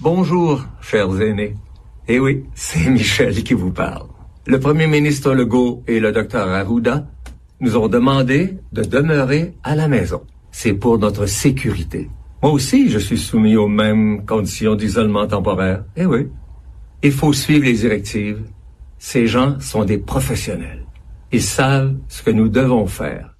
Bonjour, chers aînés. Eh oui, c'est Michel qui vous parle. Le premier ministre Legault et le docteur Arruda nous ont demandé de demeurer à la maison. C'est pour notre sécurité. Moi aussi, je suis soumis aux mêmes conditions d'isolement temporaire. Eh oui. Il faut suivre les directives. Ces gens sont des professionnels. Ils savent ce que nous devons faire.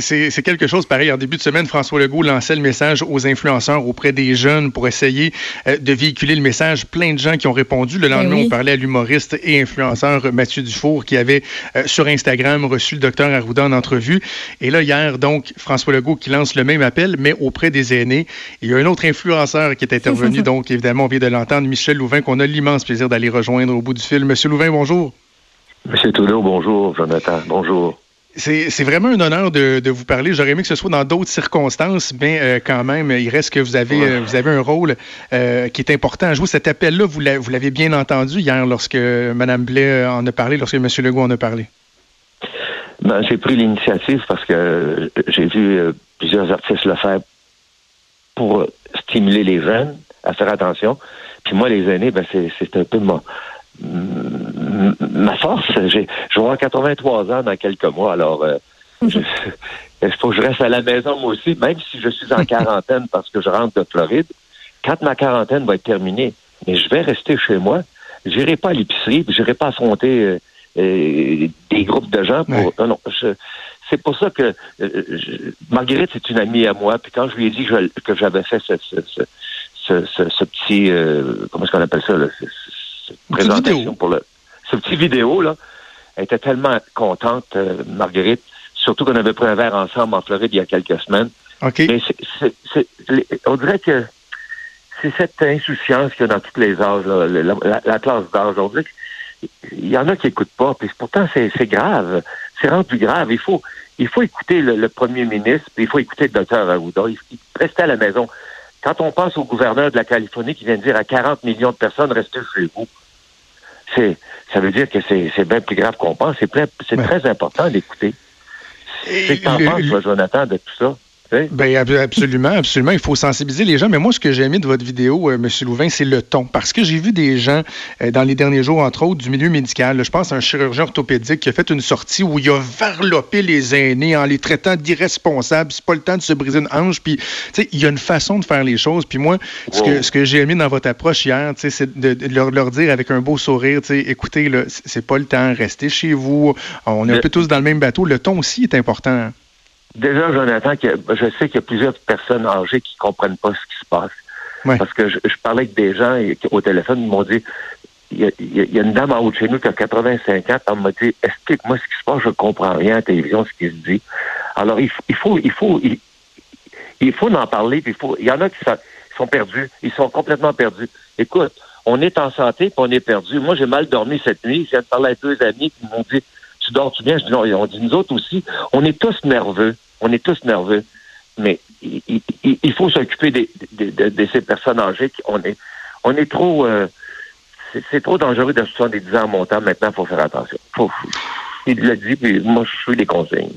C'est quelque chose pareil. En début de semaine, François Legault lançait le message aux influenceurs auprès des jeunes pour essayer euh, de véhiculer le message. Plein de gens qui ont répondu. Le lendemain, ben on parlait à l'humoriste et influenceur Mathieu Dufour qui avait euh, sur Instagram reçu le docteur Arruda en entrevue. Et là, hier, donc, François Legault qui lance le même appel, mais auprès des aînés. Il y a un autre influenceur qui est intervenu. donc, évidemment, on vient de l'entendre, Michel Louvain, qu'on a l'immense plaisir d'aller rejoindre au bout du fil. Monsieur Louvain, bonjour. Monsieur Trudeau, bonjour. Jonathan, bonjour. C'est vraiment un honneur de, vous parler. J'aurais aimé que ce soit dans d'autres circonstances, mais euh, quand même, il reste que vous avez, euh, vous avez un rôle euh, qui est important à jouer. Cet appel-là, vous l'avez bien entendu hier lorsque Mme Blais en a parlé, lorsque M. Legault en a parlé. Ben, j'ai pris l'initiative parce que j'ai vu plusieurs artistes le faire pour stimuler les jeunes à faire attention. Puis moi, les aînés, ben, c'est un peu mon, ma force. Je vais avoir 83 ans dans quelques mois, alors euh, il faut que je reste à la maison moi aussi, même si je suis en quarantaine parce que je rentre de Floride. Quand ma quarantaine va être terminée, mais je vais rester chez moi. J'irai pas à l'épicerie, j'irai pas affronter euh, euh, des groupes de gens pour. Non, non. c'est pour ça que Marguerite c'est une amie à moi. Puis quand je lui ai dit que j'avais fait ce, ce, petit comment est-ce qu'on appelle ça là, présentation pour le ce petit vidéo là. Elle était tellement contente, euh, Marguerite, surtout qu'on avait pris un verre ensemble en Floride il y a quelques semaines. OK. Mais c'est, on dirait que c'est cette insouciance qu'il y a dans tous les âges, la, classe d'âge. On dirait qu'il y en a qui n'écoutent pas, puis pourtant c'est, grave. C'est rendu grave. Il faut, il faut écouter le, premier ministre, puis il faut écouter le docteur Arruda. Il, il rester à la maison. Quand on pense au gouverneur de la Californie qui vient de dire à 40 millions de personnes, restez chez vous c'est, ça veut dire que c'est, bien plus grave qu'on pense. C'est, c'est très important d'écouter. C'est que tu penses, Jonathan, de tout ça? Ben, absolument, absolument. Il faut sensibiliser les gens. Mais moi, ce que j'ai aimé de votre vidéo, euh, M. Louvain, c'est le ton. Parce que j'ai vu des gens euh, dans les derniers jours, entre autres, du milieu médical. je pense à un chirurgien orthopédique qui a fait une sortie où il a varlopé les aînés en les traitant d'irresponsables. C'est pas le temps de se briser une hanche. Puis, il y a une façon de faire les choses. Puis moi, ce que, ce que j'ai aimé dans votre approche hier, c'est de, leur, dire avec un beau sourire, écoutez, c'est pas le temps, restez chez vous. On est un peu tous dans le même bateau. Le ton aussi est important. Déjà, Jonathan, je sais qu'il y a plusieurs personnes âgées qui comprennent pas ce qui se passe. Parce que je, parlais avec des gens au téléphone, ils m'ont dit, il y, a, une dame en haut de chez nous qui a 85 ans, elle m'a dit, explique-moi ce qui se passe, je comprends rien à la télévision, ce qui se dit. Alors, il, faut, il faut, il, faut en parler, il faut, il y en a qui sont, perdus, ils sont complètement perdus. Écoute, on est en santé, puis on est perdu. Moi, j'ai mal dormi cette nuit. Je viens de parler à deux amis qui m'ont dit, tu dors-tu bien? Je dis non, on dit nous autres aussi. On est tous nerveux. On est tous nerveux. Mais il, faut s'occuper de, ces personnes âgées. On est, on est trop. Euh, c'est trop dangereux de 70 ans en montant. Maintenant, il faut faire attention. Faut, il l'a dit, puis moi, je suis les consignes.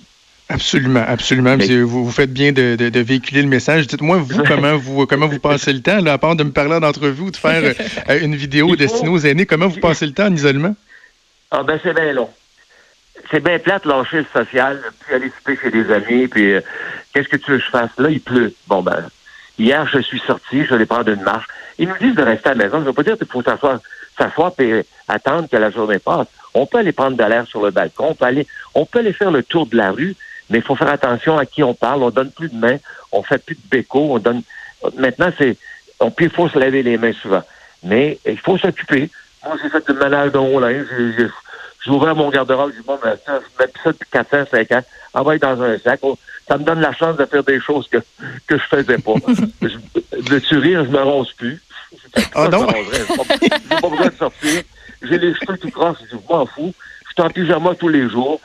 Absolument, absolument. vous, vous faites bien de, de, véhiculer le message. Dites-moi, vous, comment vous comment vous passez le temps, là, à part de me parler d'entrevue de faire euh, une vidéo destinée aux aînés, comment vous passez le temps en isolement? Ah ben c'est bien long c'est bien plate lâcher le social, puis aller souper chez des amis, puis euh, qu'est-ce que tu veux que je fasse? Là, il pleut. Bon, ben, hier, je suis sorti, je vais prendre une marche. Ils nous disent de rester à la maison. Je ne veux pas dire qu'il faut s'asseoir, s'asseoir et attendre que la journée passe. On peut aller prendre de l'air sur le balcon, on peut aller, on peut aller faire le tour de la rue, mais il faut faire attention à qui on parle. On donne plus de mains, on fait plus de béco, on donne. Maintenant, c'est, on, puis il faut se laver les mains souvent. Mais il faut s'occuper. Moi, j'ai fait du ménage de haut linge, j'ai ouvert mon garde-robe, j'ai dit, bon, ben, ça, je mets ça depuis 4 ans, 5 ans, envoie dans un sac. Oh, ça me donne la chance de faire des choses que, que je faisais pas. je, de rire, je me ronce plus. Ah non? J'ai pas besoin de sortir. J'ai les cheveux tout croches, je m'en fous. Je suis en pyjama tous les jours.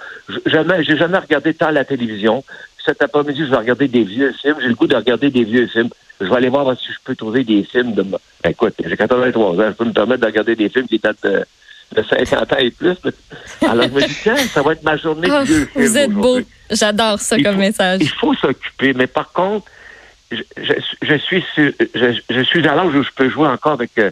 Jamais, j'ai jamais regardé tant la télévision. Cet après-midi, je vais regarder des vieux films. J'ai le goût de regarder des vieux films. Je vais aller voir si je peux trouver des films de... Ben, écoute, j'ai 83 ans, je peux me permettre de regarder des films qui datent de de 50 ans et plus. Alors, je me dis, tiens, ça va être ma journée de oh, Vous êtes beau. J'adore ça comme message. Il faut s'occuper, mais par contre, je, suis je, suis à l'âge où je peux jouer encore avec euh,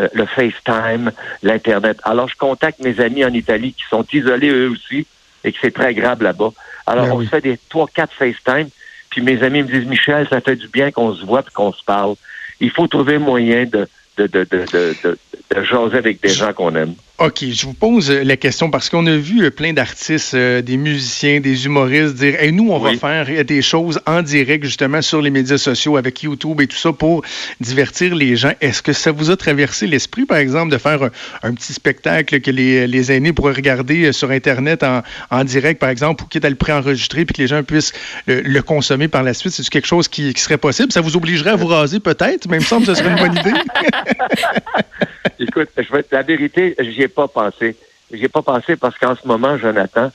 euh, le FaceTime, l'Internet. Alors, je contacte mes amis en Italie qui sont isolés eux aussi et que c'est très agréable là-bas. Alors, ben on se fait des trois, quatre FaceTime, puis mes amis me disent, Michel, ça fait du bien qu'on se voit et qu'on se parle. Il faut trouver moyen de, de, de, de, de, de jaser avec des gens qu'on aime. OK, je vous pose euh, la question parce qu'on a vu euh, plein d'artistes, euh, des musiciens, des humoristes dire hey, nous, on va faire des choses en direct justement sur les médias sociaux avec YouTube et tout ça pour divertir les gens. Est-ce que ça vous a traversé l'esprit, par exemple, de faire un, petit spectacle que les, les, aînés pourraient regarder sur Internet en, en direct, par exemple, ou quitte à le préenregistrer puis que les gens puissent le, consommer par la suite? C'est quelque chose qui, qui, serait possible? Ça vous obligerait à vous raser peut-être? Même semble que ce serait une bonne idée. Écoute, je vais, la vérité, j'y ai pas pensé. J'y ai pas pensé parce qu'en ce moment, Jonathan,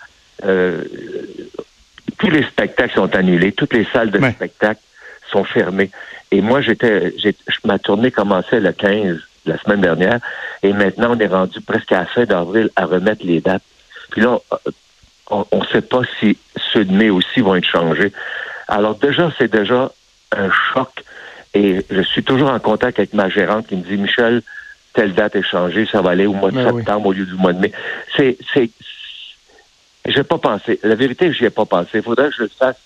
euh, tous les spectacles sont annulés, toutes les salles de spectacle sont fermées. Et moi, j'étais, ma tournée commençait le 15 la semaine dernière, et maintenant on est rendu presque à la fin d'avril à remettre les dates. Puis là, on ne sait pas si ceux de mai aussi vont être changés. Alors déjà, c'est déjà un choc. Et je suis toujours en contact avec ma gérante qui me dit, Michel, telle date est changée, ça va aller au mois de ben septembre au lieu du mois de mai. C'est, c'est, j'ai pas pensé. La vérité, j'y ai pas pensé. Il faudrait que je le fasse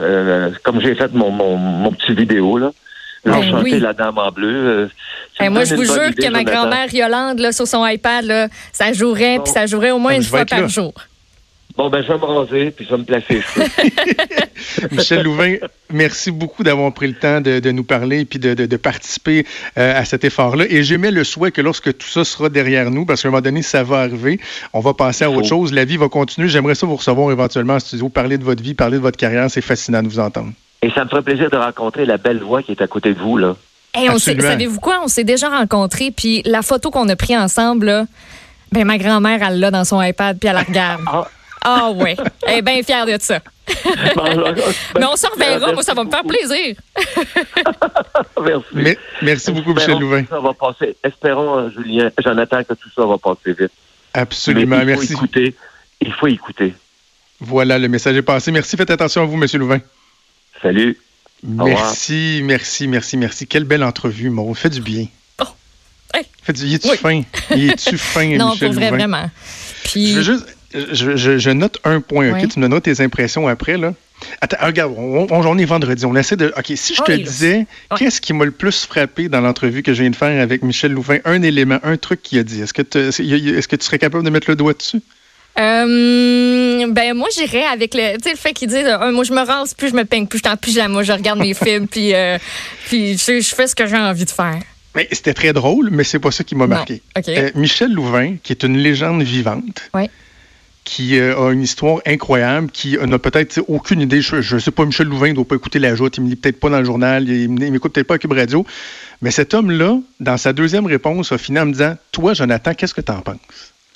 euh, comme j'ai fait mon, mon, mon, petit vidéo là. Ben la dame en bleu. Euh, ben, moi, je vous jure que ma grand-mère Yolande, là, sur son iPad, là, ça jouerait, puis ça jouerait au moins une fois par jour. Bon, ben, je vais me raser, puis je vais me placer. Michel Louvain, merci beaucoup d'avoir pris le temps de, nous parler et puis de, participer euh, à cet effort-là. Et j'émets le souhait que lorsque tout ça sera derrière nous, parce qu'à un moment donné, ça va arriver, on va passer à autre chose. La vie va continuer. J'aimerais ça vous recevoir éventuellement en studio, parler de votre vie, parler de votre carrière. C'est fascinant de vous entendre. Et ça me ferait plaisir de rencontrer la belle voix qui est à côté de vous, là. Hey, on savez-vous quoi? On s'est déjà rencontrés, puis la photo qu'on a prise ensemble, là, ben, ma grand-mère, elle l'a dans son iPad, puis elle la regarde. Ah. Ah oui, elle est bien fière de ça. Mais on s'en reverra, moi ça va me faire plaisir. merci. merci beaucoup, Michel Louvain. Ça va passer. Espérons, euh, Julien, Jonathan, que tout ça va passer vite. Absolument, il merci. Faut écouter. Il faut écouter. Voilà, le message est passé. Merci, faites attention à vous, Monsieur Louvain. Salut. Merci, merci, merci, merci. Quelle belle entrevue, Maud. Fait du bien. Oh. Fait du... Il est-tu fin? Il est-tu fin, non, Michel pour vrai, vraiment. Puis... Je veux juste je, note un point, OK? Tu me notes tes impressions après, là. Attends, regarde, on, on, est vendredi. On essaie de. OK, si je te disais, qu'est-ce qui m'a le plus frappé dans l'entrevue que je viens de faire avec Michel Louvain? Un élément, un truc qu'il a dit. Est-ce que, est que tu serais capable de mettre le doigt dessus? Euh, ben moi j'irais avec le le fait qu'il dit euh, moi je me rase plus je me peigne plus je t'en plus moi je regarde mes films puis euh, puis je, fais ce que j'ai envie de faire. Mais c'était très drôle mais c'est pas ça qui m'a marqué. Michel Louvain qui est une légende vivante. Oui qui euh, a une histoire incroyable, qui n'a peut-être aucune idée. Je ne sais pas, Michel Louvain ne doit pas écouter la joute, il ne me lit peut-être pas dans le journal, il ne m'écoute peut-être pas à Cube Radio. Mais cet homme-là, dans sa deuxième réponse, a fini en me disant Toi, Jonathan, qu'est-ce que tu en penses?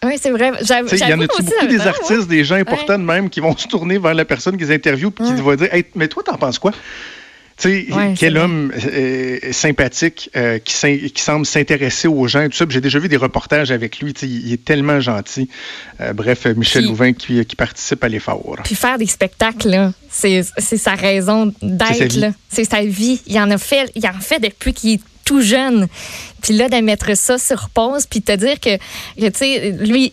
Oui, c'est vrai. Il y en a beaucoup des artistes, des gens importants de même, qui vont se tourner vers la personne qu'ils interviewent et qui vont dire hey, Mais toi, t'en penses quoi? Tu sais, quel homme euh, sympathique euh, qui, qui, semble s'intéresser aux gens et tout ça. J'ai déjà vu des reportages avec lui. Il est tellement gentil. Euh, bref, Michel Louvain qui, qui, participe à l'effort. Puis faire des spectacles, c'est sa raison d'être. C'est sa vie. Il en a fait, il en fait depuis qu'il est tout jeune. Puis là, de mettre ça sur pause, puis te dire que, tu sais, lui,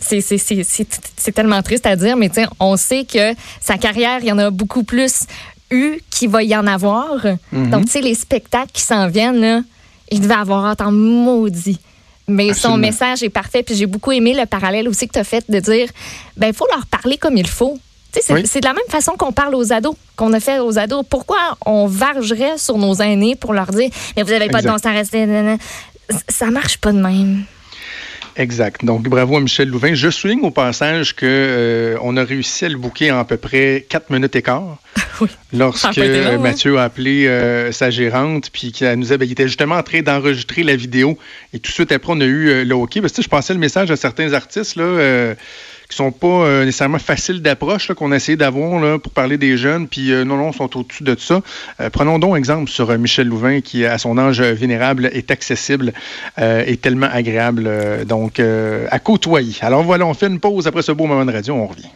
c'est tellement triste à dire, mais on sait que sa carrière, il y en a beaucoup plus qu'il va y en avoir. Mhm. Donc, tu sais, les spectacles qui s'en viennent, là, il devait avoir un temps maudit. Mais son message est parfait. Puis j'ai beaucoup aimé le parallèle aussi que tu as fait de dire, ben il faut leur parler comme il faut. C'est de la même façon qu'on parle aux ados, qu'on a fait aux ados. Pourquoi on vargerait sur nos aînés pour leur dire, mais vous n'avez pas de temps à rester. Ça marche pas de même. Exact. Donc, bravo à Michel Louvain. Je souligne au passage qu'on euh, on a réussi à le bouquer en à peu près 4 minutes et quart. oui. Lorsque hein? Mathieu a appelé euh, sa gérante, puis qu'il nous a, ben, il était justement en train d'enregistrer la vidéo. Et tout de suite après, on a eu euh, le OK. Parce que je pensais le message à certains artistes, là qui sont pas euh, nécessairement faciles d'approche qu'on a essayé d'avoir pour parler des jeunes, puis euh, non, non, sont au-dessus de ça. Euh, prenons donc exemple sur Michel Louvain, qui, à son âge vénérable, est accessible et tellement agréable, donc à côtoyer. Alors voilà, on fait une pause après ce beau moment de radio, on revient.